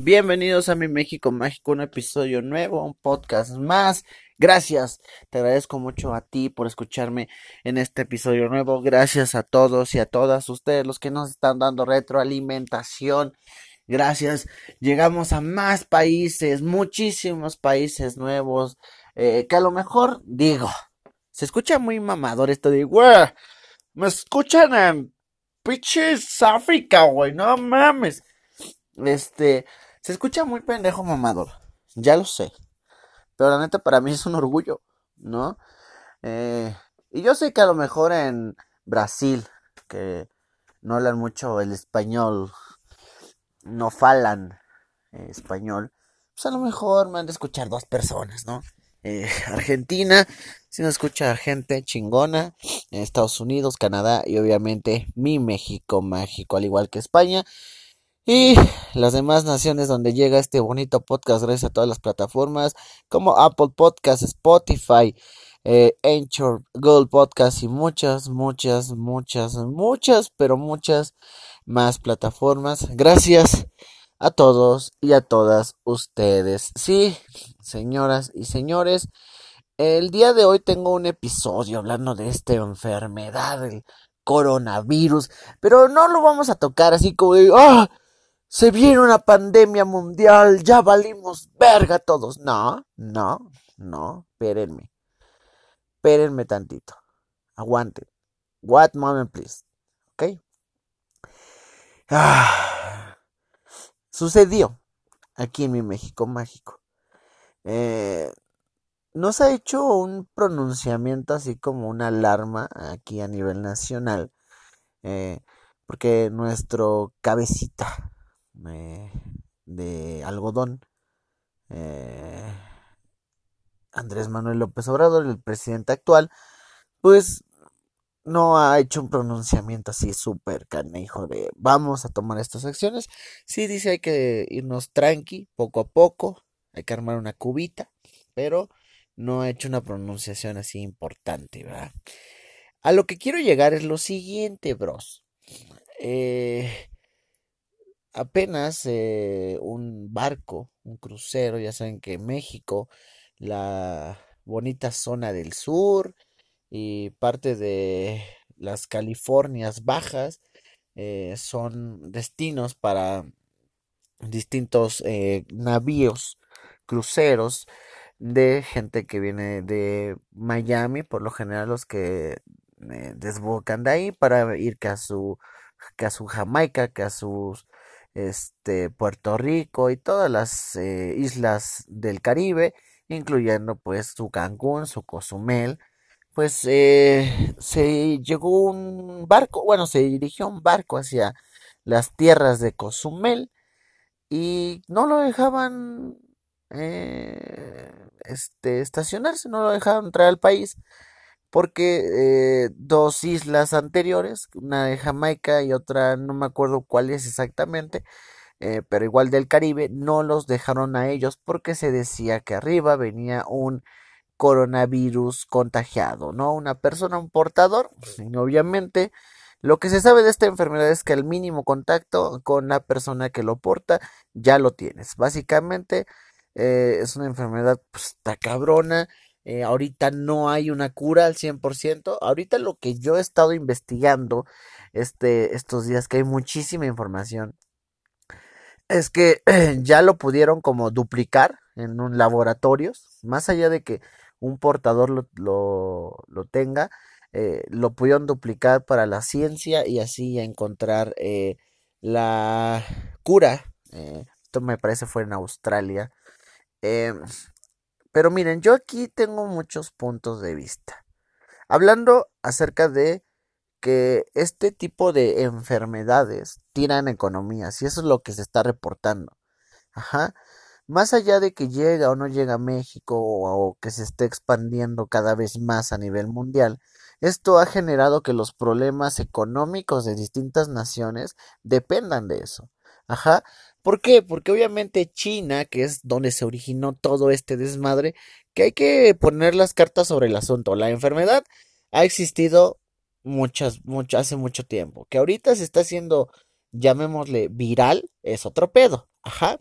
Bienvenidos a mi México Mágico, un episodio nuevo, un podcast más. Gracias, te agradezco mucho a ti por escucharme en este episodio nuevo. Gracias a todos y a todas ustedes los que nos están dando retroalimentación. Gracias, llegamos a más países, muchísimos países nuevos, eh, que a lo mejor digo, se escucha muy mamador esto de, güey, me escuchan en Piches África, güey, no mames. Este, se escucha muy pendejo mamador, ya lo sé. Pero la neta para mí es un orgullo, ¿no? Eh, y yo sé que a lo mejor en Brasil, que no hablan mucho el español, no falan eh, español, pues a lo mejor me han de escuchar dos personas, ¿no? Eh, Argentina, si no escucha gente chingona, Estados Unidos, Canadá y obviamente mi México mágico, al igual que España. Y las demás naciones donde llega este bonito podcast gracias a todas las plataformas como Apple Podcast, Spotify, eh, Anchor, Google Podcast y muchas, muchas, muchas, muchas, pero muchas más plataformas. Gracias a todos y a todas ustedes. Sí, señoras y señores, el día de hoy tengo un episodio hablando de esta enfermedad, el coronavirus, pero no lo vamos a tocar así como ¡ah! Se viene una pandemia mundial, ya valimos verga todos. No, no, no, espérenme. Espérenme tantito. Aguanten. What moment, please. ¿Ok? Ah, sucedió aquí en mi México mágico. Eh, nos ha hecho un pronunciamiento así como una alarma aquí a nivel nacional. Eh, porque nuestro cabecita de algodón. Eh, Andrés Manuel López Obrador, el presidente actual, pues no ha hecho un pronunciamiento así súper canejo de vamos a tomar estas acciones. Sí dice hay que irnos tranqui, poco a poco, hay que armar una cubita, pero no ha hecho una pronunciación así importante, ¿verdad? A lo que quiero llegar es lo siguiente, bros. Eh, apenas eh, un barco, un crucero, ya saben que México, la bonita zona del sur y parte de las Californias bajas eh, son destinos para distintos eh, navíos, cruceros de gente que viene de Miami, por lo general los que desbocan de ahí para ir que a su que a su Jamaica, que a sus este, Puerto Rico y todas las eh, islas del Caribe, incluyendo pues su Cancún, su Cozumel, pues eh, se llegó un barco, bueno, se dirigió un barco hacia las tierras de Cozumel y no lo dejaban eh, este, estacionarse, no lo dejaban entrar al país porque eh, dos islas anteriores, una de Jamaica y otra no me acuerdo cuál es exactamente, eh, pero igual del Caribe, no los dejaron a ellos porque se decía que arriba venía un coronavirus contagiado, ¿no? Una persona, un portador, y obviamente lo que se sabe de esta enfermedad es que el mínimo contacto con la persona que lo porta ya lo tienes. Básicamente eh, es una enfermedad pues, está cabrona eh, ahorita no hay una cura al 100%. Ahorita lo que yo he estado investigando este, estos días, que hay muchísima información, es que ya lo pudieron como duplicar en un laboratorio, más allá de que un portador lo, lo, tenga, eh, lo pudieron duplicar para la ciencia y así encontrar eh, la cura. esto me parece fue en Australia. Pero miren, yo aquí tengo muchos puntos de vista. Hablando acerca de que este tipo de enfermedades tiran economías y eso es lo que se está reportando. Ajá. Más allá de que llega o no llega a México o, que se esté expandiendo cada vez más a nivel mundial, esto ha generado que los problemas económicos de distintas naciones dependan de eso. Ajá. ¿Por qué? Porque obviamente China, que es donde se originó todo este desmadre, que hay que poner las cartas sobre el asunto. La enfermedad ha existido muchas, hace mucho tiempo. Que ahorita se está haciendo, llamémosle, viral, es otro pedo. Ajá.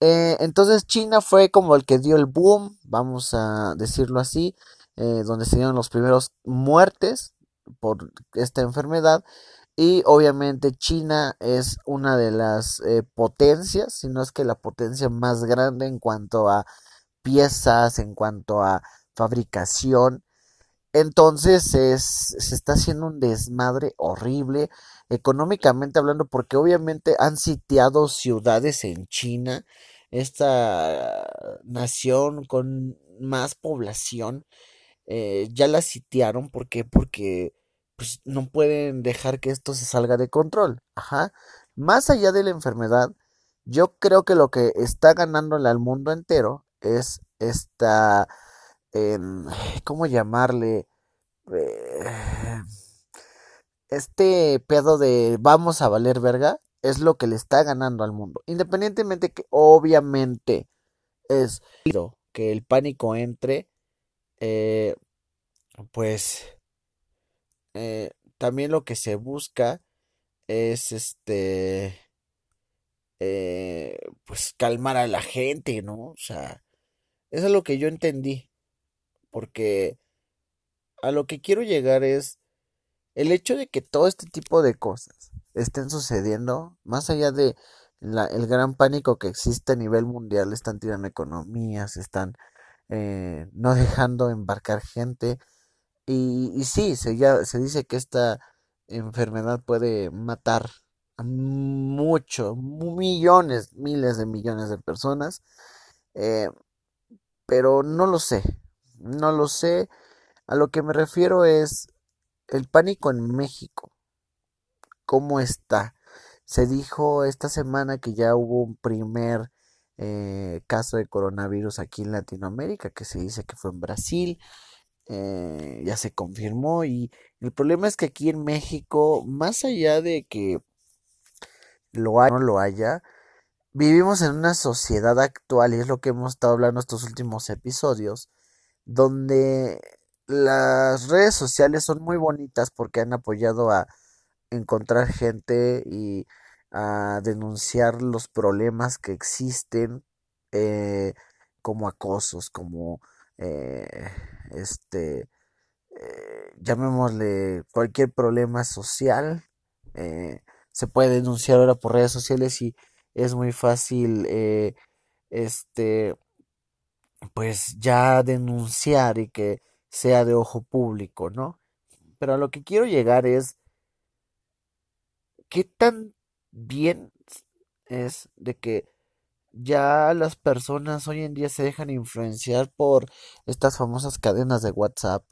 Eh, entonces China fue como el que dio el boom, vamos a decirlo así, eh, donde se dieron los primeros muertes por esta enfermedad. Y obviamente China es una de las eh, potencias, si no es que la potencia más grande en cuanto a piezas, en cuanto a fabricación. Entonces es, se está haciendo un desmadre horrible económicamente hablando porque obviamente han sitiado ciudades en China, esta nación con más población, eh, ya la sitiaron ¿por qué? porque pues, no pueden dejar que esto se salga de control. Ajá. Más allá de la enfermedad, yo creo que lo que está ganándole al mundo entero es esta, ¿cómo llamarle? Eh, este pedo de vamos a valer verga es lo que le está ganando al mundo. Independientemente que obviamente es que el pánico entre, eh, pues eh, también lo que se busca es este, eh, pues calmar a la gente, ¿no? O sea, eso es lo que yo entendí, porque a lo que quiero llegar es el hecho de que todo este tipo de cosas estén sucediendo, más allá de el gran pánico que existe a nivel mundial, están tirando economías, están eh, no dejando embarcar gente. Y, sí, se, ya, se dice que esta enfermedad puede matar a muchos, millones, miles de millones de personas. Eh, pero no lo sé, no lo sé. A lo que me refiero es el pánico en México. ¿Cómo está? Se dijo esta semana que ya hubo un primer eh, caso de coronavirus aquí en Latinoamérica, que se dice que fue en Brasil. Eh, ya se confirmó y el problema es que aquí en México, más allá de que lo haya o no lo haya, vivimos en una sociedad actual y es lo que hemos estado hablando estos últimos episodios, donde las redes sociales son muy bonitas porque han apoyado a encontrar gente y a denunciar los problemas que existen eh, como acosos, como eh, este, eh, llamémosle cualquier problema social, se puede denunciar ahora por redes sociales y es muy fácil, este, pues ya denunciar y que sea de ojo público, ¿no? Pero a lo que quiero llegar es qué tan bien es de que ya las personas hoy en día se dejan influenciar por estas famosas cadenas de WhatsApp,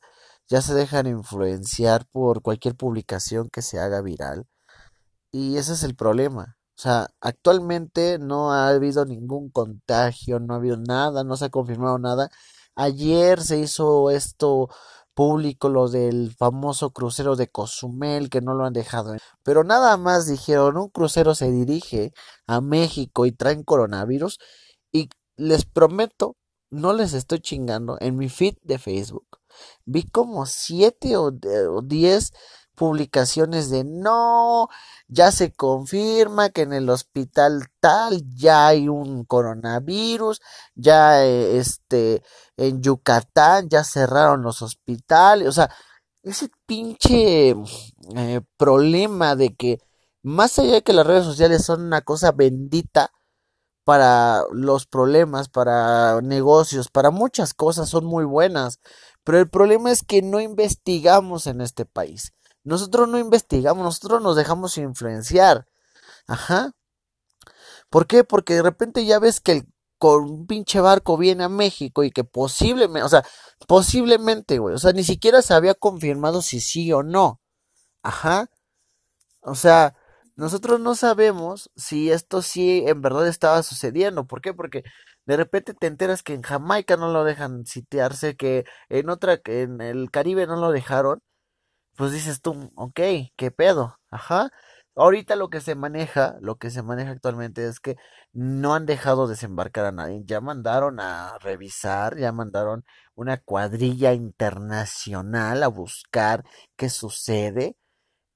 ya se dejan influenciar por cualquier publicación que se haga viral. Y ese es el problema. O sea, actualmente no ha habido ningún contagio, no ha habido nada, no se ha confirmado nada. Ayer se hizo esto público, lo del famoso crucero de Cozumel, que no lo han dejado. Pero nada más dijeron, un crucero se dirige a México y traen coronavirus. Y les prometo, no les estoy chingando, en mi feed de Facebook vi como siete o diez publicaciones de no, ya se confirma que en el hospital tal ya hay un coronavirus, ya eh, este en Yucatán ya cerraron los hospitales, o sea, ese pinche eh, problema de que más allá de que las redes sociales son una cosa bendita para los problemas, para negocios, para muchas cosas son muy buenas, pero el problema es que no investigamos en este país. Nosotros no investigamos, nosotros nos dejamos influenciar. Ajá. ¿Por qué? Porque de repente ya ves que el con un pinche barco viene a México y que posiblemente, o sea, posiblemente, güey, o sea, ni siquiera se había confirmado si sí o no. Ajá. O sea, nosotros no sabemos si esto sí en verdad estaba sucediendo. ¿Por qué? Porque de repente te enteras que en Jamaica no lo dejan sitiarse, que en otra, en el Caribe no lo dejaron pues dices tú, ok, ¿qué pedo? Ajá. Ahorita lo que se maneja, lo que se maneja actualmente es que no han dejado desembarcar a nadie. Ya mandaron a revisar, ya mandaron una cuadrilla internacional a buscar qué sucede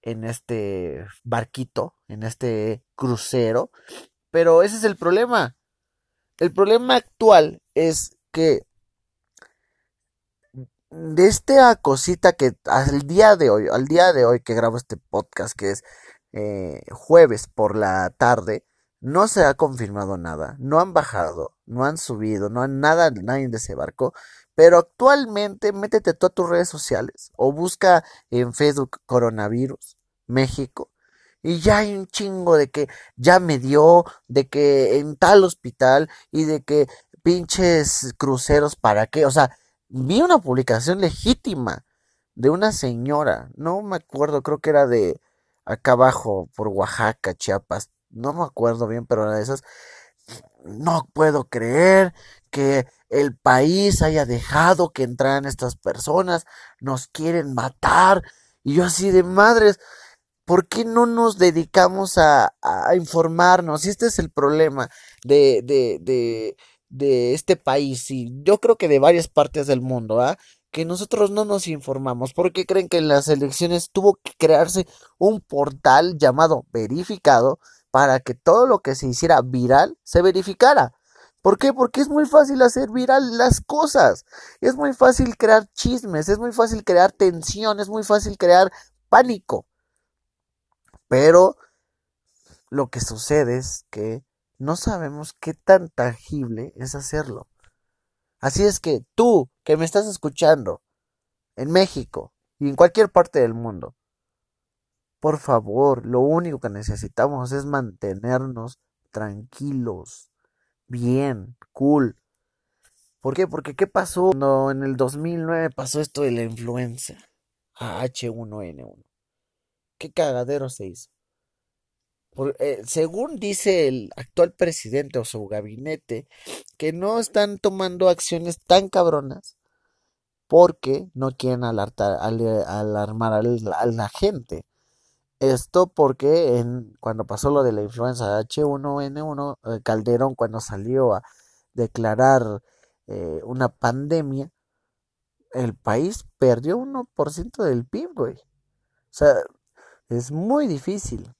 en este barquito, en este crucero. Pero ese es el problema. El problema actual es que de esta cosita que al día de hoy, al día de hoy que grabo este podcast, que es eh, jueves por la tarde, no se ha confirmado nada, no han bajado, no han subido, no han nada, nadie desembarcó, pero actualmente métete tú a tus redes sociales o busca en Facebook coronavirus México y ya hay un chingo de que ya me dio, de que en tal hospital y de que pinches cruceros para qué, o sea, vi una publicación legítima de una señora, no me acuerdo, creo que era de acá abajo, por Oaxaca, Chiapas, no me acuerdo bien, pero era de esas. No puedo creer que el país haya dejado que entraran estas personas, nos quieren matar. Y yo así de madres, ¿por qué no nos dedicamos a, informarnos? Y este es el problema de, de, de, de este país y yo creo que de varias partes del mundo, ¿ah? que nosotros no nos informamos. porque creen que en las elecciones tuvo que crearse un portal llamado verificado para que todo lo que se hiciera viral se verificara? ¿Por qué? Porque es muy fácil hacer viral las cosas. Es muy fácil crear chismes, es muy fácil crear tensión, es muy fácil crear pánico. Pero lo que sucede es que no sabemos qué tan tangible es hacerlo. Así es que tú, que me estás escuchando, en México y en cualquier parte del mundo, por favor, lo único que necesitamos es mantenernos tranquilos, bien, cool. ¿Por qué? Porque ¿qué pasó cuando en el 2009 pasó esto de la influenza H1N1? ¿Qué cagadero se hizo? Eh, según dice el actual presidente o su gabinete, que no están tomando acciones tan cabronas porque no quieren alarmar a la, gente. Esto porque en, cuando pasó lo de la influenza H1N1, eh, Calderón cuando salió a declarar eh, una pandemia, el país perdió 1% del PIB, güey. O sea, es muy difícil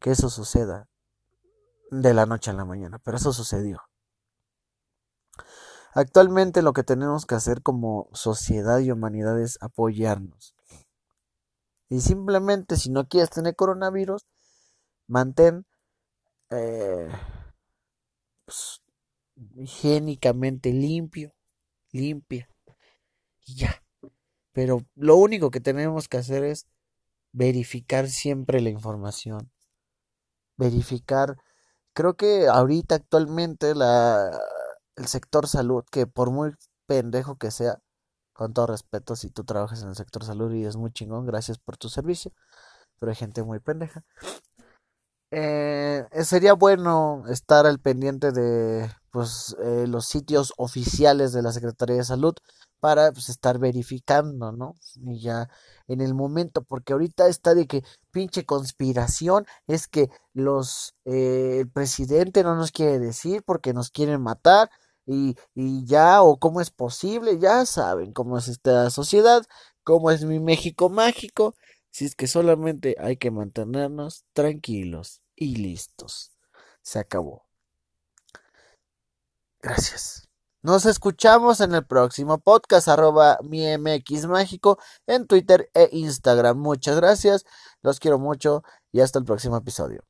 que eso suceda de la noche a la mañana, pero eso sucedió. Actualmente lo que tenemos que hacer como sociedad y humanidad es apoyarnos. Y simplemente si no quieres tener coronavirus, mantén eh, pues, higiénicamente limpio, limpia. Y ya. Pero lo único que tenemos que hacer es verificar siempre la información verificar. Creo que ahorita actualmente la, el sector salud, que por muy pendejo que sea, con todo respeto, si tú trabajas en el sector salud y es muy chingón, gracias por tu servicio, pero hay gente muy pendeja. Eh, sería bueno estar al pendiente de pues, eh, los sitios oficiales de la Secretaría de Salud para pues, estar verificando, ¿no? Y ya en el momento, porque ahorita está de que pinche conspiración es que los, eh, el presidente no nos quiere decir porque nos quieren matar y, y ya, o cómo es posible, ya saben cómo es esta sociedad, cómo es mi México mágico, si es que solamente hay que mantenernos tranquilos y listos. Se acabó. Gracias. Nos escuchamos en el próximo podcast, arroba mi MX Mágico en Twitter e Instagram. Muchas gracias, los quiero mucho y hasta el próximo episodio.